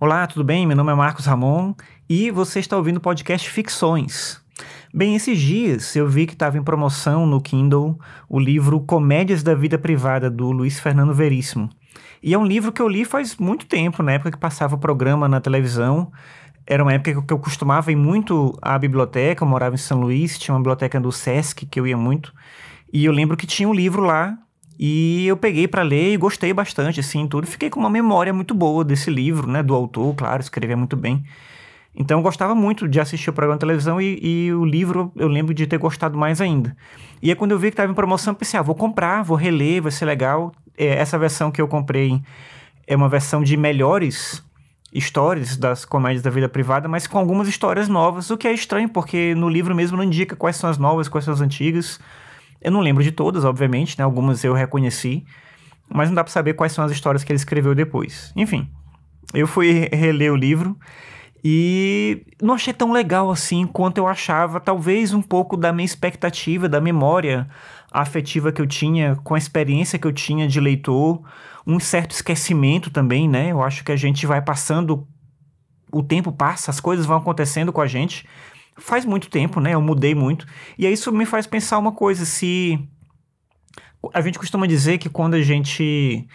Olá, tudo bem? Meu nome é Marcos Ramon e você está ouvindo o podcast Ficções. Bem, esses dias eu vi que estava em promoção no Kindle o livro Comédias da Vida Privada, do Luiz Fernando Veríssimo. E é um livro que eu li faz muito tempo, na época que passava o programa na televisão. Era uma época que eu costumava ir muito à biblioteca, eu morava em São Luís, tinha uma biblioteca do Sesc que eu ia muito. E eu lembro que tinha um livro lá e eu peguei para ler e gostei bastante, assim, tudo. Fiquei com uma memória muito boa desse livro, né? Do autor, claro, escrevia muito bem. Então eu gostava muito de assistir o programa de televisão e, e, o livro eu lembro de ter gostado mais ainda. E aí quando eu vi que estava em promoção, pensei, ah, vou comprar, vou reler, vai ser legal. É, essa versão que eu comprei é uma versão de melhores histórias das comédias da vida privada, mas com algumas histórias novas, o que é estranho, porque no livro mesmo não indica quais são as novas, quais são as antigas. Eu não lembro de todas, obviamente, né? Algumas eu reconheci, mas não dá para saber quais são as histórias que ele escreveu depois. Enfim, eu fui reler o livro e não achei tão legal assim quanto eu achava, talvez um pouco da minha expectativa, da memória afetiva que eu tinha, com a experiência que eu tinha de leitor, um certo esquecimento também, né? Eu acho que a gente vai passando, o tempo passa, as coisas vão acontecendo com a gente faz muito tempo, né? Eu mudei muito. E isso me faz pensar uma coisa: se. A gente costuma dizer que quando a gente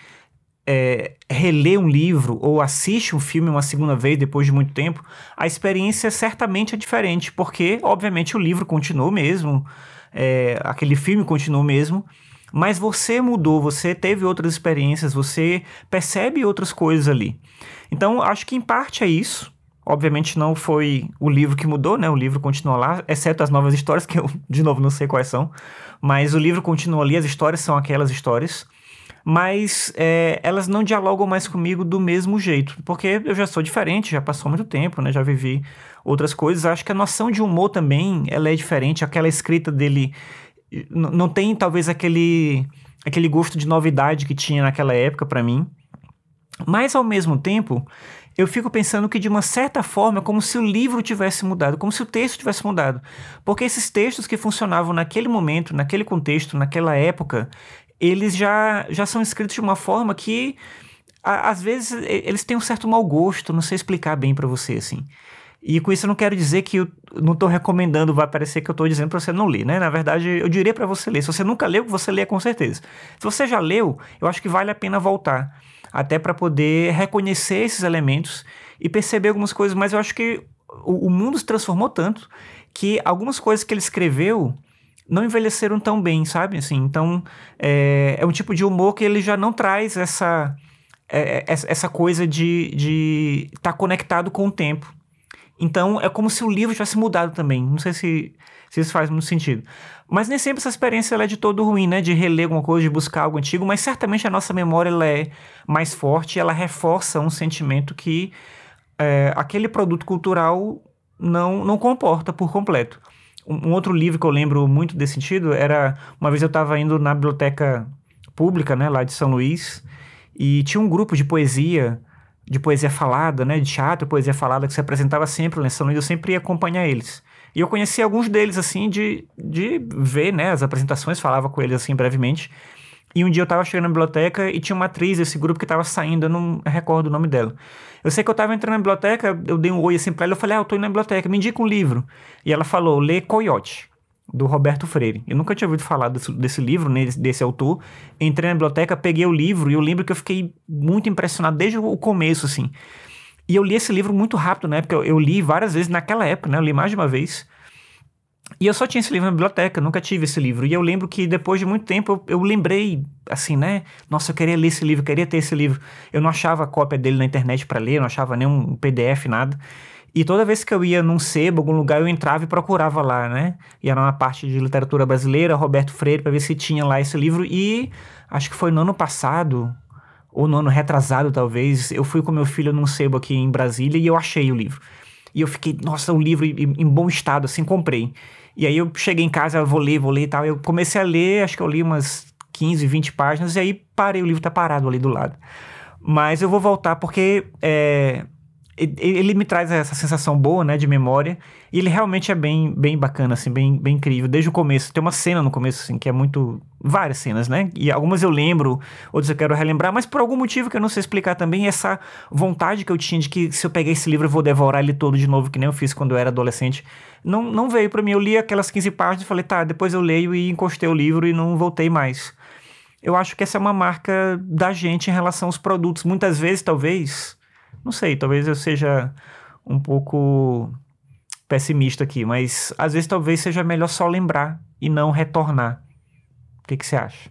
é, relê um livro ou assiste um filme uma segunda vez depois de muito tempo, a experiência certamente é diferente, porque, obviamente, o livro continuou mesmo, é, aquele filme continuou mesmo, mas você mudou, você teve outras experiências, você percebe outras coisas ali. Então, acho que em parte é isso. Obviamente não foi o livro que mudou, né? O livro continua lá, exceto as novas histórias, que eu, de novo, não sei quais são. Mas o livro continua ali, as histórias são aquelas histórias. Mas é, elas não dialogam mais comigo do mesmo jeito. Porque eu já sou diferente, já passou muito tempo, né? Já vivi outras coisas. Acho que a noção de humor também, ela é diferente. Aquela escrita dele não tem, talvez, aquele, aquele gosto de novidade que tinha naquela época para mim. Mas, ao mesmo tempo, eu fico pensando que de uma certa forma é como se o livro tivesse mudado, como se o texto tivesse mudado. Porque esses textos que funcionavam naquele momento, naquele contexto, naquela época, eles já, já são escritos de uma forma que a, às vezes eles têm um certo mau gosto, não sei explicar bem para você assim. E com isso eu não quero dizer que eu não estou recomendando, vai parecer que eu estou dizendo para você não ler, né? Na verdade, eu diria para você ler. Se você nunca leu, você lê com certeza. Se você já leu, eu acho que vale a pena voltar até para poder reconhecer esses elementos e perceber algumas coisas. Mas eu acho que o, o mundo se transformou tanto que algumas coisas que ele escreveu não envelheceram tão bem, sabe? Assim, então, é, é um tipo de humor que ele já não traz essa, é, é essa coisa de estar tá conectado com o tempo. Então, é como se o livro tivesse mudado também. Não sei se, se isso faz muito sentido. Mas nem sempre essa experiência é de todo ruim, né? De reler alguma coisa, de buscar algo antigo, mas certamente a nossa memória ela é mais forte, ela reforça um sentimento que é, aquele produto cultural não, não comporta por completo. Um, um, outro livro que eu lembro muito desse sentido era uma vez eu estava indo na biblioteca pública, né, lá de São Luís, e tinha um grupo de poesia, de poesia falada, né, de teatro, poesia falada que se apresentava sempre São Luís, eu sempre ia acompanhar eles. E eu conheci alguns deles, assim, de, de ver, né, as apresentações, falava com eles, assim, brevemente. E um dia eu tava chegando na biblioteca e tinha uma atriz desse grupo que tava saindo, eu não recordo o nome dela. Eu sei que eu tava entrando na biblioteca, eu dei um oi assim pra ela, eu falei, ah, eu tô indo na biblioteca, me indica um livro. E ela falou, lê Coyote, do Roberto Freire. Eu nunca tinha ouvido falar desse, desse livro, né, desse, desse autor. Entrei na biblioteca, peguei o livro e eu lembro que eu fiquei muito impressionado desde o começo, assim. E eu li esse livro muito rápido, né? Porque eu, eu li várias vezes naquela época, né? Eu li mais de uma vez. E eu só tinha esse livro na biblioteca, nunca tive esse livro. E eu lembro que depois de muito tempo eu, eu, lembrei, assim, né? Nossa, eu queria ler esse livro, queria ter esse livro. Eu não achava cópia dele na internet para ler, não achava nenhum PDF, nada. E toda vez que eu ia num sebo, algum lugar, eu entrava e procurava lá, né? Ia na parte de literatura brasileira, Roberto Freire, para ver se tinha lá esse livro. E acho que foi no ano passado, ou no ano retrasado, talvez, eu fui com meu filho num sebo aqui em Brasília e eu achei o livro. E eu fiquei, nossa, o livro em, em bom estado, assim, comprei. E aí eu cheguei em casa, vou ler, vou ler e tal. Eu comecei a ler, acho que eu li umas 15, 20 páginas, e aí parei, o livro tá parado ali do lado. Mas eu vou voltar porque é, ele me traz essa sensação boa, né, de memória, e ele realmente é bem, bem bacana, assim, bem, bem incrível, desde o começo. Tem uma cena no começo, assim, que é muito... Várias cenas, né? E algumas eu lembro, outras eu quero relembrar, mas por algum motivo que eu não sei explicar também, essa vontade que eu tinha de que se eu pegar esse livro eu vou devorar ele todo de novo, que nem eu fiz quando eu era adolescente, não, não veio para mim. Eu li aquelas 15 páginas e falei, tá, depois eu leio e encostei o livro e não voltei mais. Eu acho que essa é uma marca da gente em relação aos produtos. Muitas vezes, talvez não sei, talvez eu seja um pouco pessimista aqui, mas às vezes talvez seja melhor só lembrar e não retornar. O que, que você acha?